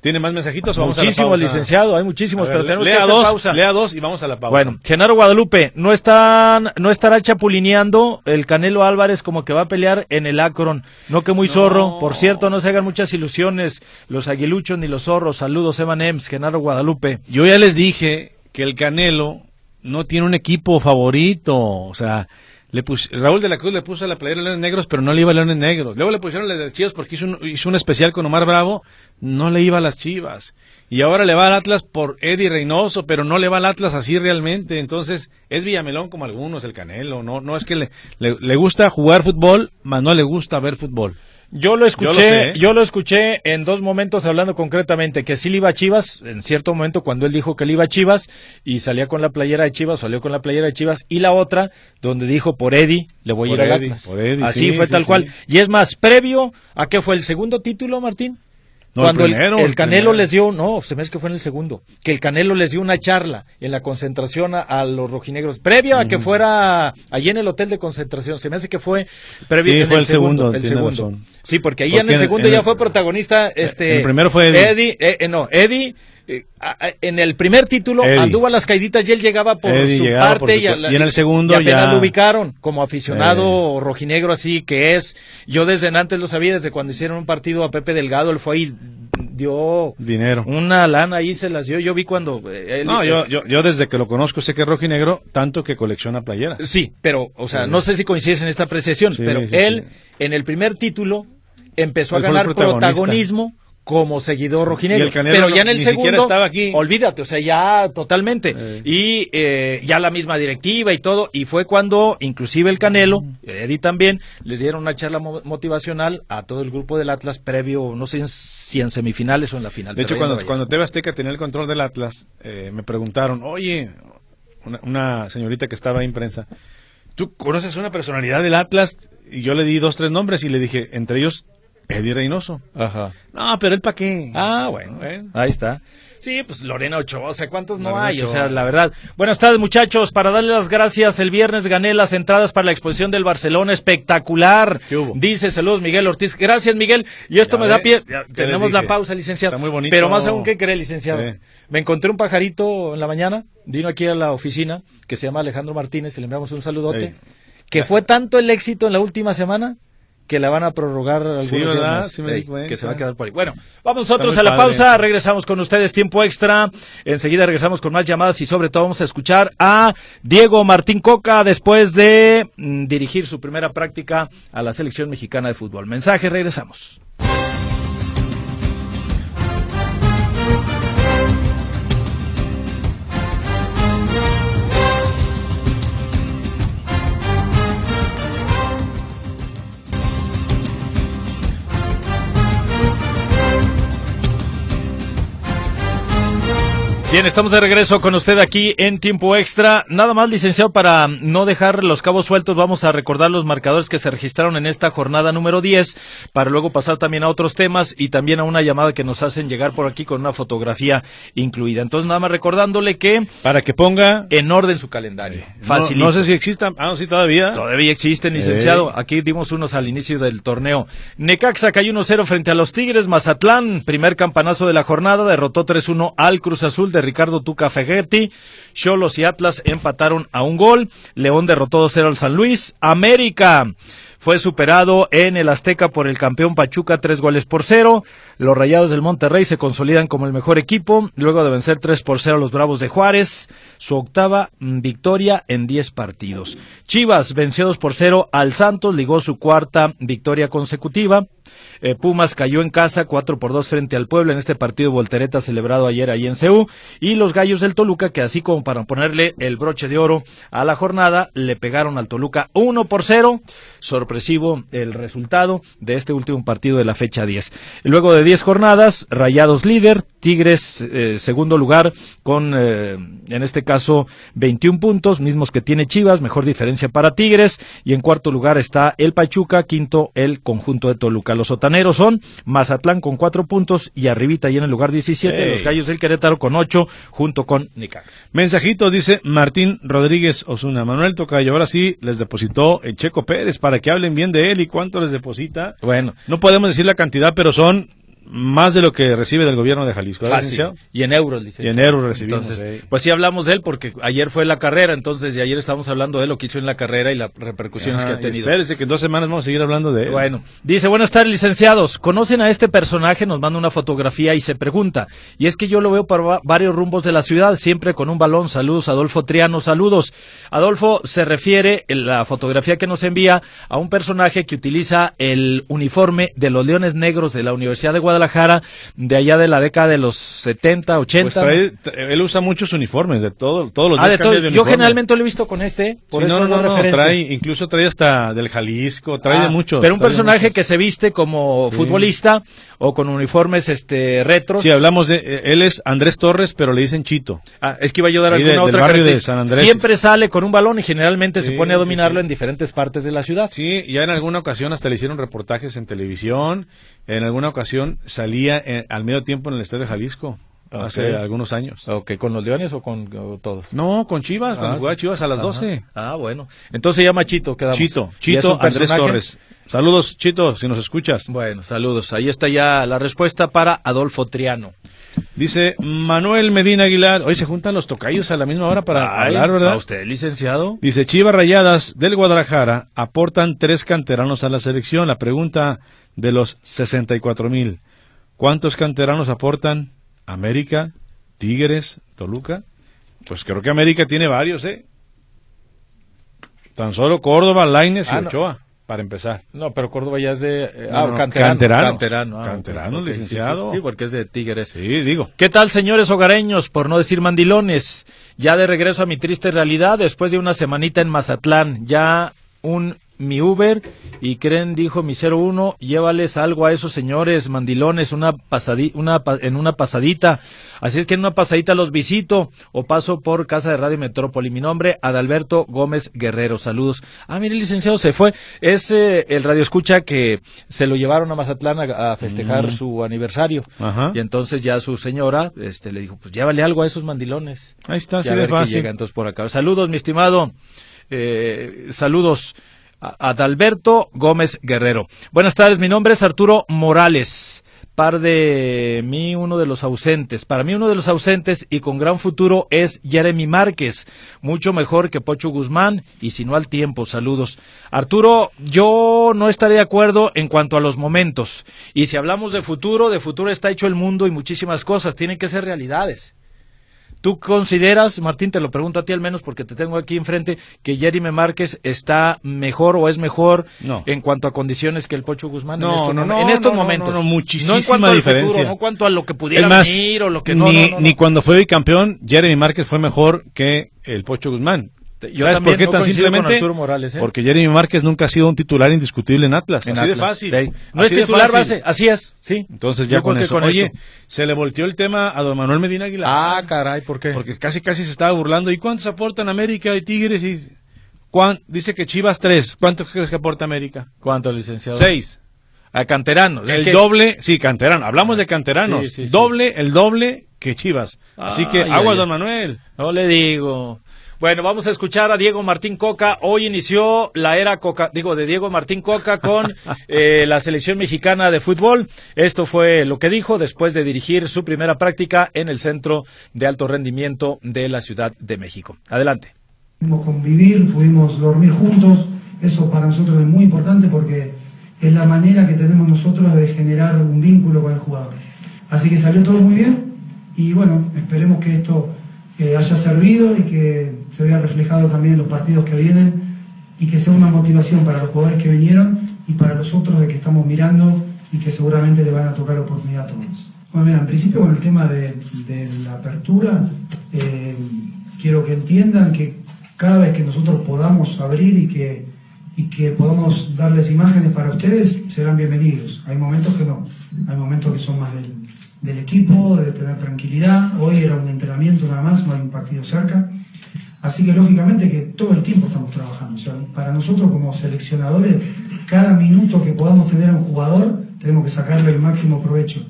¿Tiene más mensajitos o vamos a la Muchísimos, licenciado, hay muchísimos, pero tenemos que hacer dos, pausa. Lea dos y vamos a la pausa. Bueno, Genaro Guadalupe, no están, no estará chapulineando el Canelo Álvarez como que va a pelear en el Akron. No que muy zorro. Por cierto, no se hagan muchas ilusiones los aguiluchos ni los zorros. Saludos, Emanems, Genaro Guadalupe. Yo ya les dije que el Canelo no tiene un equipo favorito. O sea, Le Raúl de la Cruz le puso la playera Leones Negros, pero no le iba a Leones Negros. Luego le pusieron la de Chivas porque hizo un, hizo un especial con Omar Bravo, no le iba a las Chivas. Y ahora le va al Atlas por Eddie Reynoso, pero no le va al Atlas así realmente. Entonces, es Villamelón como algunos, el Canelo. No, no es que le, le, gusta jugar fútbol, mas no le gusta ver fútbol. Yo lo escuché, yo lo, escuché en dos momentos hablando concretamente que sí le iba a Chivas, en cierto momento cuando él dijo que le iba a Chivas y salía con la playera de Chivas, salió con la playera de Chivas y la otra donde dijo por Eddie le voy a ir a Atlas. Así fue tal cual. Y es más, previo a qué fue el segundo título, Martín? Cuando el, Canelo les dio, no, se me hace que fue en el segundo, que el Canelo les dio una charla en la concentración a, los rojinegros, previo a que fuera allí en el hotel de concentración, se me hace que fue previo sí, fue el, segundo, el segundo. Sí, porque ahí en el segundo ya fue protagonista, este, el primero fue Eddie, Eddie eh, eh, no, Eddie eh, en el primer título anduvo a las caiditas y él llegaba por su parte y, en el segundo ya lo ubicaron como aficionado rojinegro así que es. Yo desde antes lo sabía desde cuando hicieron un partido a Pepe Delgado él fue ahí dio dinero. una lana ahí se las dio. Yo vi cuando eh, no yo, yo, desde que lo conozco sé que es rojinegro tanto que colecciona playeras. Sí pero o sea no sé si coincides en esta apreciación pero él en el primer título empezó a ganar protagonismo como seguidor rojinegro. pero ya en el segundo, estaba aquí. olvídate, o sea, ya totalmente. Eh. Y eh, ya la misma directiva y todo. Y fue cuando, inclusive el Canelo, Eddie también, les dieron una charla motivacional a todo el grupo del Atlas previo, no sé si en semifinales o en la final. De hecho, cuando, cuando Teba Azteca tenía el control del Atlas, eh, me preguntaron, oye, una, señorita que estaba en prensa, ¿tú conoces una personalidad del Atlas? Y yo le di dos, tres nombres y le dije, entre ellos Eddie Reynoso. Ajá. No, pero él para qué. Ah, bueno, ahí está. Sí, pues Lorena Ochoa, o sea, ¿cuántos no hay? O sea, la verdad. Buenas tardes, muchachos. Para darle las gracias, el viernes gané las entradas para la exposición del Barcelona. Espectacular. Dice, saludos, Miguel Ortiz. Gracias, Miguel. Y esto me da pie. Tenemos la pausa, licenciado. Está muy bonito. Pero más aún, ¿qué cree, licenciado? Me encontré un pajarito en la mañana. Vino aquí a la oficina, que se llama Alejandro Martínez, y le enviamos un saludote. Que fue tanto el éxito en la última semana que la van a prorrogar algunos sí, me que se va a quedar por ahí. Bueno, vamos nosotros a la pausa, regresamos con ustedes tiempo extra, enseguida regresamos con más llamadas y sobre todo vamos a escuchar a Diego Martín Coca después de mm, dirigir su primera práctica a la selección mexicana de fútbol. Mensaje, regresamos. Bien, estamos de regreso con usted aquí en tiempo extra. Nada más, licenciado, para no dejar los cabos sueltos, vamos a recordar los marcadores que se registraron en esta jornada número 10, para luego pasar también a otros temas y también a una llamada que nos hacen llegar por aquí con una fotografía incluida. Entonces, nada más recordándole que... Para que ponga... En orden su calendario. Fácil. No, sé si existan. Ah, sí, todavía. Todavía existen, licenciado. Aquí dimos unos al inicio del torneo. Necaxa cayó 1-0 frente a los Tigres. Mazatlán, primer campanazo de la jornada, derrotó 3-1 al Cruz Azul de Ricardo Tuca Fegetti. Cholos y Atlas empataron a un gol. León derrotó 2-0 al San Luis. América fue superado en el Azteca por el campeón Pachuca tres goles por cero. Los Rayados del Monterrey se consolidan como el mejor equipo luego de vencer tres por cero a los Bravos de Juárez, su octava victoria en diez partidos. Chivas venció dos por cero al Santos, ligó su cuarta victoria consecutiva. Eh, Pumas cayó en casa 4 por 2 frente al Puebla en este partido voltereta celebrado ayer ahí en CEU. Y los Gallos del Toluca, que así como para ponerle el broche de oro a la jornada, le pegaron al Toluca 1 por 0. Sorpresivo el resultado de este último partido de la fecha 10. Luego de 10 jornadas, Rayados líder, Tigres eh, segundo lugar con, eh, en este caso, 21 puntos, mismos que tiene Chivas, mejor diferencia para Tigres. Y en cuarto lugar está el Pachuca, quinto el conjunto de Toluca. Los sotaneros son Mazatlán con cuatro puntos y arribita y en el lugar 17 los Gallos del Querétaro con ocho junto con Nicax. Mensajito dice Martín Rodríguez Osuna. Manuel Tocayo, ahora sí les depositó el Checo Pérez para que hablen bien de él y cuánto les deposita. Bueno. No podemos decir la cantidad, pero son más de lo que recibe del gobierno de Jalisco. Y en euros, licenciado. Y en euros recibimos, Entonces, pues sí hablamos de él porque ayer fue la carrera, entonces y ayer estamos hablando de lo que hizo en la carrera y las repercusiones que ha tenido. Espérese que en dos semanas vamos a seguir hablando de él. Bueno, dice, buenas tardes, licenciados. ¿Conocen a este personaje? Nos manda una fotografía y se pregunta. Y es que yo lo veo por va- varios rumbos de la ciudad, siempre con un balón. Saludos, Adolfo Triano, saludos. Adolfo se refiere, en la fotografía que nos envía, a un personaje que utiliza el uniforme de los Leones Negros de la Universidad de Guadalajara, de allá de la década de los 70, 80. Pues trae- él usa muchos uniformes, de todo, todos los Ah, días de todo. de Yo generalmente lo he visto con este, por Sí, eso no, no, no, referencia. trae, incluso trae hasta del Jalisco, trae Ah, de muchos. Pero un de personaje que se viste como Sí. futbolista o con uniformes este retros. Sí, hablamos de, eh, él es Andrés Torres, pero le dicen Chito. Ah, es que iba a ayudar a de- alguna del otra de. San Andrés. Siempre sale con un balón y generalmente se pone a dominarlo en diferentes partes de la ciudad. Sí, ya en alguna ocasión hasta le hicieron reportajes en televisión. En alguna ocasión salía eh, al medio tiempo en el Estadio de Jalisco, hace algunos años. Ok, ¿con los Leones o con o todos? No, con Chivas, cuando Ah, jugaba Chivas a las Ajá. 12. Ah, bueno. Entonces se llama Chito, quedamos. Chito, ¿Y es Chito Andrés? Torres. Saludos, Chito, si nos escuchas. Bueno, saludos. Ahí está ya la respuesta para Adolfo Triano. Dice Manuel Medina Aguilar. Hoy se juntan los tocayos a la misma hora para Ay, hablar, ¿verdad? ¿A usted, licenciado? Dice Chivas Rayadas del Guadalajara aportan tres canteranos a la selección. La pregunta de los 64 mil. ¿Cuántos canteranos aportan América, Tigres, Toluca? Pues creo que América tiene varios, ¿eh? Tan solo Córdoba, Laines y Ah, no. Ochoa, para empezar. No, pero Córdoba ya es de... eh, ah, no, canterano. canteranos. Canterano, ah, Canterano, ok, ok, sí, sí, licenciado. Sí, porque es de Tigres. Sí, digo. ¿Qué tal, señores hogareños, por no decir mandilones? Ya de regreso a mi triste realidad, después de una semanita en Mazatlán, ya un mi Uber y creen, dijo mi 01, llévales algo a esos señores mandilones una pasadi una pa- en una pasadita. Así es que en una pasadita los visito o paso por Casa de Radio Metrópoli. Mi nombre, Adalberto Gómez Guerrero. Saludos. Ah, mire, el licenciado se fue. Es eh, el radio escucha que se lo llevaron a Mazatlán a, a festejar Mm. su aniversario. Ajá. Y entonces ya su señora este, le dijo, pues llévale algo a esos mandilones. Ahí está, a de fácil. llega entonces por acá. Saludos, mi estimado. Eh, saludos Adalberto Gómez Guerrero. Buenas tardes, mi nombre es Arturo Morales. Par de mí, uno de los ausentes. Para mí, uno de los ausentes y con gran futuro es Jeremy Márquez. Mucho mejor que Pocho Guzmán y si no al tiempo. Saludos. Arturo, yo no estaré de acuerdo en cuanto a los momentos. Y si hablamos de futuro, de futuro está hecho el mundo y muchísimas cosas. Tienen que ser realidades. ¿Tú consideras, Martín, te lo pregunto a ti al menos porque te tengo aquí enfrente, que Jeremy Márquez está mejor o es mejor No. en cuanto a condiciones que el Pocho Guzmán en No, estos, no, momen- no, en estos no, no, momentos? no, no, muchísima No en cuanto al diferencia. futuro, no en cuanto a lo que pudiera más, venir o lo que no. ni, no, no, ni no. cuando fue bicampeón, Jeremy Márquez fue mejor que el Pocho Guzmán. Yo ¿Sabes por qué no tan simplemente? Morales, ¿eh? Porque Jeremy Márquez nunca ha sido un titular indiscutible en Atlas. En así de fácil. No Así es titular base, así es, sí. Entonces ya con eso. con Oye, esto. se le volteó el tema a don Manuel Medina Aguilar. Ah, caray, ¿por qué? Porque casi casi se estaba burlando. ¿Y cuántos aportan América y Tigres? Y... ¿Cuán- Dice que Chivas tres. ¿Cuántos crees que aporta América? ¿Cuánto, licenciado? Seis. A canteranos. es el que- doble, sí, canterano. Hablamos de canteranos. Sí, sí, sí. doble, el doble que Chivas. Así que Ay, aguas, ay, don. Manuel. No le digo. Bueno, vamos a escuchar a Diego Martín Coca. Hoy inició la era Coca, digo, de Diego Martín Coca con eh, la selección mexicana de fútbol. Esto fue lo que dijo después de dirigir su primera práctica en el Centro de Alto Rendimiento de la Ciudad de México. Adelante. Pudimos convivir, pudimos dormir juntos, eso para nosotros es muy importante porque es la manera que tenemos nosotros de generar un vínculo con el jugador. Así que salió todo muy bien y bueno, esperemos que esto eh, haya servido y que se vea reflejado también en los partidos que vienen y que sea una motivación para los jugadores que vinieron y para los otros de que estamos mirando y que seguramente le van a tocar oportunidad a todos. Bueno, mira, en principio con el tema de, de la apertura, eh, quiero que entiendan que cada vez que nosotros podamos abrir y que, y que podamos darles imágenes para ustedes, serán bienvenidos. Hay momentos que no, hay momentos que son más del, del equipo, de tener tranquilidad. Hoy era un entrenamiento nada más, no hay un partido cerca. Así que lógicamente que todo el tiempo estamos trabajando. Para nosotros como seleccionadores, cada minuto que podamos tener a un jugador, tenemos que sacarle el máximo provecho.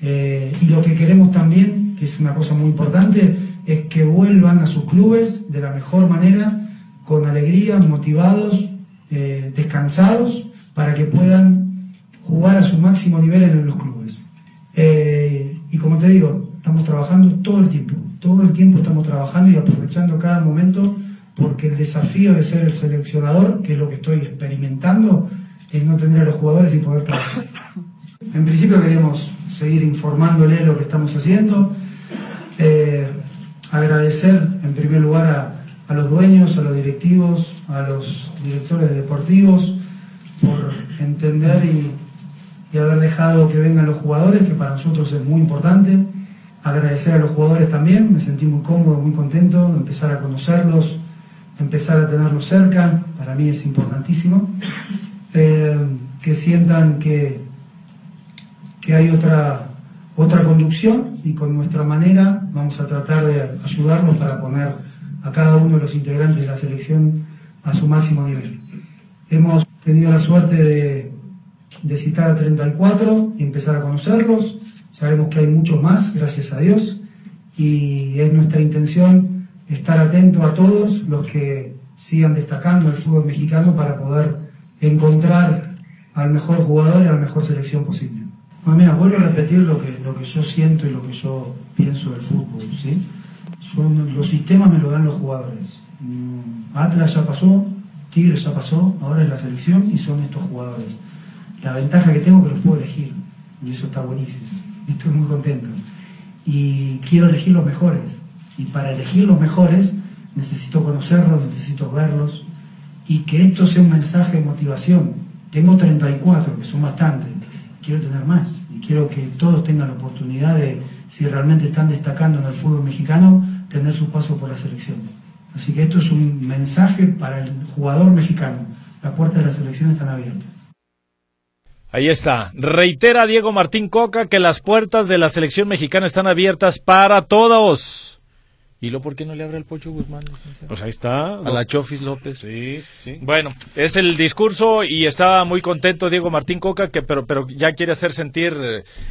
Eh, y lo que queremos también, que es una cosa muy importante, es que vuelvan a sus clubes de la mejor manera, con alegría, motivados, eh, descansados, para que puedan jugar a su máximo nivel en los clubes. Eh, y como te digo, estamos trabajando todo el tiempo, todo el tiempo estamos trabajando y aprovechando cada momento porque el desafío de ser el seleccionador, que es lo que estoy experimentando, es no tener a los jugadores y poder trabajar. En principio queríamos seguir informándole lo que estamos haciendo, eh, agradecer en primer lugar a los dueños, a los directivos, a los directores deportivos por entender y y haber dejado que vengan los jugadores, que para nosotros es muy importante. Agradecer a los jugadores también, me sentí muy cómodo, muy contento, empezar a conocerlos, empezar a tenerlos cerca, para mí es importantísimo. Eh, que sientan que, que hay otra, otra conducción y con nuestra manera vamos a tratar de ayudarlos para poner a cada uno de los integrantes de la selección a su máximo nivel. Hemos tenido la suerte de de citar a 34 y empezar a conocerlos. Sabemos que hay muchos más, gracias a Dios, y es nuestra intención estar atento a todos los que sigan destacando el fútbol mexicano para poder encontrar al mejor jugador y a la mejor selección posible. Bueno, mira, vuelvo a repetir lo que, lo que yo siento y lo que yo pienso del fútbol. ¿sí? los sistemas me lo dan los jugadores. Mm, Atlas ya pasó, Tigres ya pasó, ahora es la selección y son estos jugadores. La ventaja que tengo es que los puedo elegir. Y eso está buenísimo. Estoy muy contento. Y quiero elegir los mejores. Y para elegir los mejores necesito conocerlos, necesito verlos. Y que esto sea un mensaje de motivación. Tengo 34, que son bastantes. Quiero tener más. Y quiero que todos tengan la oportunidad de, si realmente están destacando en el fútbol mexicano, tener su paso por la selección. Así que esto es un mensaje para el jugador mexicano. Las puertas de la selección están abiertas. Ahí está. Reitera Diego Martín Coca que las puertas de la selección mexicana están abiertas para todos. ¿Y lo por qué no le abre el Pocho Guzmán, Pues ahí está. A la Chofis López. Sí, sí. Bueno, es el discurso y está muy contento Diego Martín Coca, que pero, pero ya quiere hacer sentir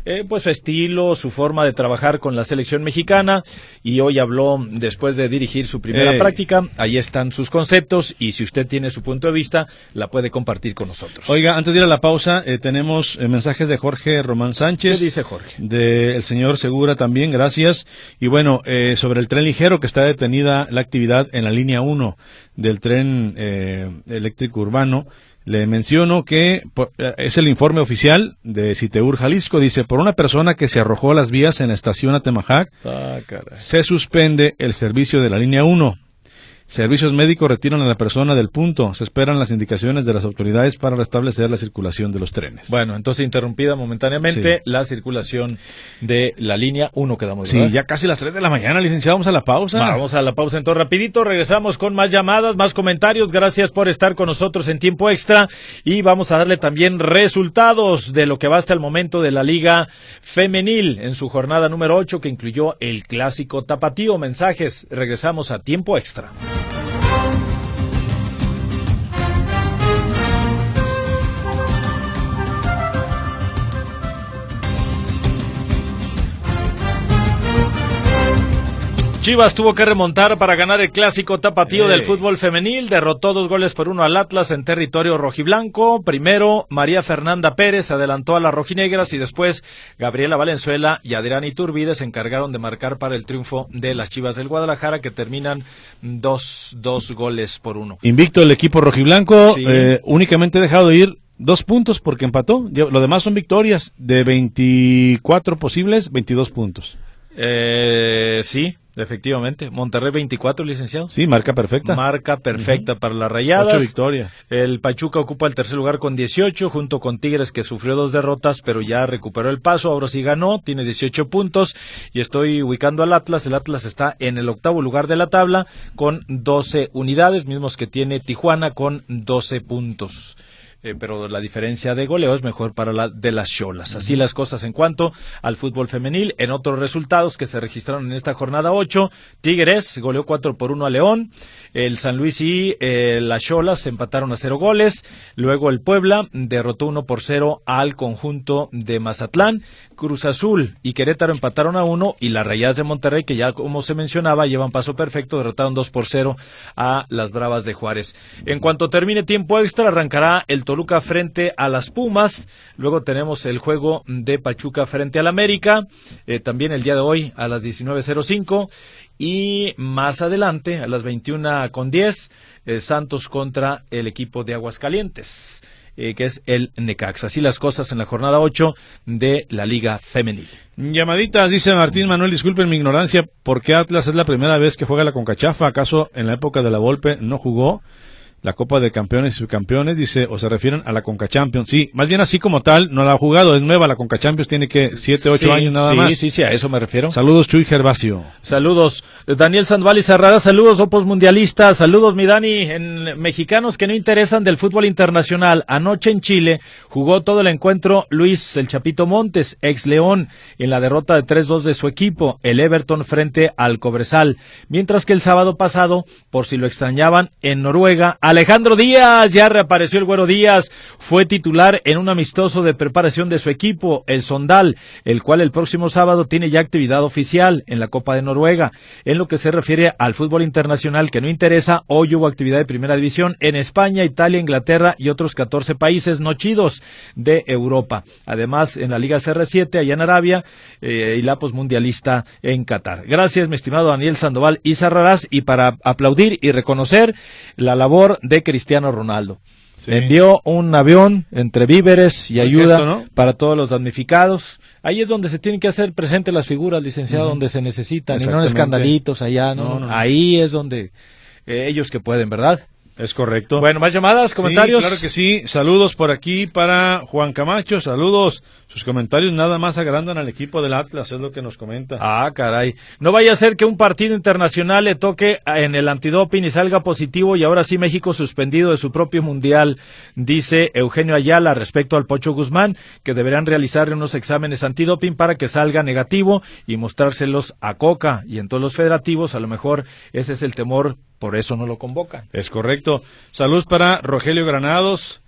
eh, pues su estilo, su forma de trabajar con la selección mexicana y hoy habló después de dirigir su primera práctica. Ahí están sus conceptos y si usted tiene su punto de vista, la puede compartir con nosotros. Oiga, antes de ir a la pausa, eh, tenemos eh, mensajes de Jorge Román Sánchez. ¿Qué dice Jorge? Del señor Segura también, gracias. Y bueno, sobre el tren ligero que está detenida la actividad en la línea 1 del tren eh, eléctrico urbano. Le menciono que eh, es el informe oficial de Citeur Jalisco. Dice, por una persona que se arrojó a las vías en la estación Atemajac, ah, se suspende el servicio de la línea 1. Servicios médicos retiran a la persona del punto. Se esperan las indicaciones de las autoridades para restablecer la circulación de los trenes. Bueno, entonces interrumpida momentáneamente la circulación de la línea 1 quedamos. Sí, ya casi las 3 de la mañana, licenciado. Vamos a la pausa. vamos a la pausa. Entonces, rapidito, regresamos con más llamadas, más comentarios. Gracias por estar con nosotros en tiempo extra. Y vamos a darle también resultados de lo que va hasta el momento de la Liga Femenil en su jornada número 8 que incluyó el clásico tapatío. Mensajes. Regresamos a tiempo extra. Chivas tuvo que remontar para ganar el clásico tapatío del fútbol femenil. Derrotó dos goles por uno al Atlas en territorio rojiblanco. Primero, María Fernanda Pérez adelantó a las rojinegras y después Gabriela Valenzuela y Adrián Iturbide se encargaron de marcar para el triunfo de las Chivas del Guadalajara que terminan dos, dos goles por uno. Invicto el equipo rojiblanco, eh, únicamente dejado de ir dos puntos porque empató. Lo demás son victorias de 24 posibles, 22 puntos. Eh, sí, Efectivamente, Monterrey 24, licenciado. Sí, marca perfecta. Marca perfecta para las rayadas. Ocho victorias. El Pachuca ocupa el tercer lugar con 18, junto con Tigres que sufrió dos derrotas, pero ya recuperó el paso, ahora sí ganó, tiene 18 puntos y estoy ubicando al Atlas. El Atlas está en el octavo lugar de la tabla con 12 unidades, mismos que tiene Tijuana con 12 puntos. Eh, pero la diferencia de goleo es mejor para la de las Cholas. Así las cosas en cuanto al fútbol femenil. En otros resultados que se registraron en esta jornada 8, Tigres goleó 4 por 1 a León, el San Luis y eh, las Cholas empataron a 0 goles, luego el Puebla derrotó 1 por 0 al conjunto de Mazatlán, Cruz Azul y Querétaro empataron a 1 y las Rayadas de Monterrey, que ya como se mencionaba, llevan paso perfecto, derrotaron 2 por 0 a las Bravas de Juárez. En cuanto termine tiempo extra, arrancará el Toluca frente a las Pumas. Luego tenemos el juego de Pachuca frente al América. Eh, también el día de hoy a las 19.05. Y más adelante, a las 21 con 10, eh, Santos contra el equipo de Aguascalientes. Eh, que es el Necax. Así las cosas en la jornada 8 de la Liga Femenil. Llamaditas, dice Martín Manuel, disculpen mi ignorancia, ¿por qué Atlas es la primera vez que juega la Concachafa? ¿Acaso en la época de la Volpe no jugó? La Copa de Campeones y Subcampeones, dice, o se refieren a la Conca Champions. Sí, más bien así como tal, no la ha jugado, es nueva, la Conca Champions tiene que 7, 8 años nada más. Sí, sí, sí, a eso me refiero. Saludos, Chuy Gervasio. Saludos, Daniel Sandoval y Cerrada, saludos, Opos Mundialistas, saludos, mi Dani, en mexicanos que no interesan del fútbol internacional. Anoche en Chile jugó todo el encuentro Luis El Chapito Montes, ex León, en la derrota de 3-2 de su equipo, el Everton frente al Cobresal. Mientras que el sábado pasado, por si lo extrañaban, en Noruega, Alejandro Díaz, ya reapareció el Güero Díaz, fue titular en un amistoso de preparación de su equipo, el Sondal, el cual el próximo sábado tiene ya actividad oficial en la Copa de Noruega. En lo que se refiere al fútbol internacional que no interesa, hoy hubo actividad de primera división en España, Italia, Inglaterra y otros 14 países no chidos de Europa. Además, en la Liga CR7, allá en Arabia, eh, y la posmundialista en Qatar. Gracias, mi estimado Daniel Sandoval y Sarrarás, y para aplaudir y reconocer la labor de Cristiano Ronaldo. Envió un avión entre víveres y ayuda para todos los damnificados. Ahí es donde se tienen que hacer presentes las figuras, licenciado, donde se necesitan, y no en escandalitos allá, ¿no? Ahí es donde eh, ellos que pueden, ¿verdad? Es correcto. Bueno, más llamadas, comentarios. claro que sí. Saludos por aquí para Juan Camacho. Saludos. Sus comentarios nada más agrandan al equipo del Atlas, es lo que nos comenta. Ah, caray. No vaya a ser que un partido internacional le toque en el antidoping y salga positivo y ahora sí México suspendido de su propio mundial, dice Eugenio Ayala respecto al Pocho Guzmán, que deberán realizarle unos exámenes antidoping para que salga negativo y mostrárselos a Coca y en todos los federativos. A lo mejor ese es el temor, por eso no lo convocan. Es correcto. Saludos para Rogelio Granados.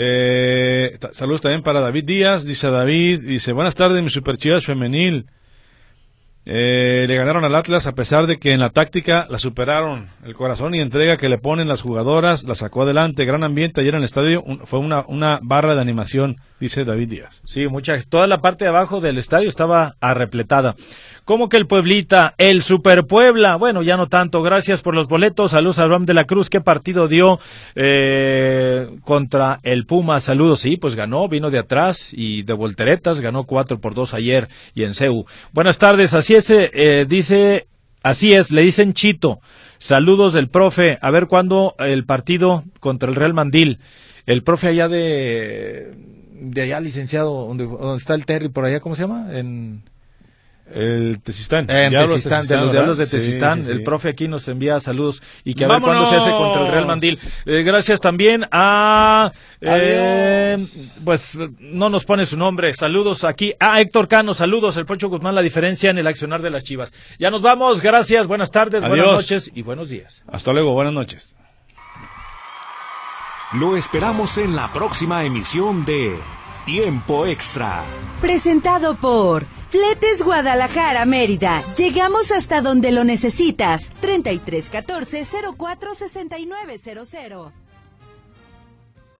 Eh, saludos también para David Díaz, dice David, dice, buenas tardes, mi superchivas femenil. Eh, le ganaron al Atlas a pesar de que en la táctica la superaron. El corazón y entrega que le ponen las jugadoras la sacó adelante. Gran ambiente ayer en el estadio. fue una, una barra de animación, dice David Díaz. Sí, mucha, toda la parte de abajo del estadio estaba arrepletada. ¿Cómo que el Pueblita? El Super Puebla. Bueno, ya no tanto. Gracias por los boletos. Saludos a Abraham de la Cruz. ¿Qué partido dio eh, contra el Puma? Saludos. Sí, pues ganó. Vino de atrás y de volteretas. Ganó 4 por 2 ayer y en CEU. Buenas tardes. Así es, eh, dice, así es, le dicen Chito. Saludos del profe. A ver cuándo el partido contra el Real Mandil. El profe allá de, de allá, licenciado, donde, donde está el Terry, por allá, ¿cómo se llama? En... El Tesistán. En Tesistán, de los Diablos de Tesistán. el profe aquí nos envía saludos y que a ver cuándo se hace contra el Real Mandil. Eh, gracias también a... Eh, pues no nos pone su nombre. Saludos aquí a Héctor Cano. Saludos, el Pocho Guzmán, la diferencia en el accionar de las Chivas. Ya nos vamos. Gracias, buenas tardes, buenas noches y buenos días. Hasta luego, buenas noches. Lo esperamos en la próxima emisión de Tiempo Extra. Presentado por... Fletes Guadalajara Mérida. Llegamos hasta donde lo necesitas. 3314 046900.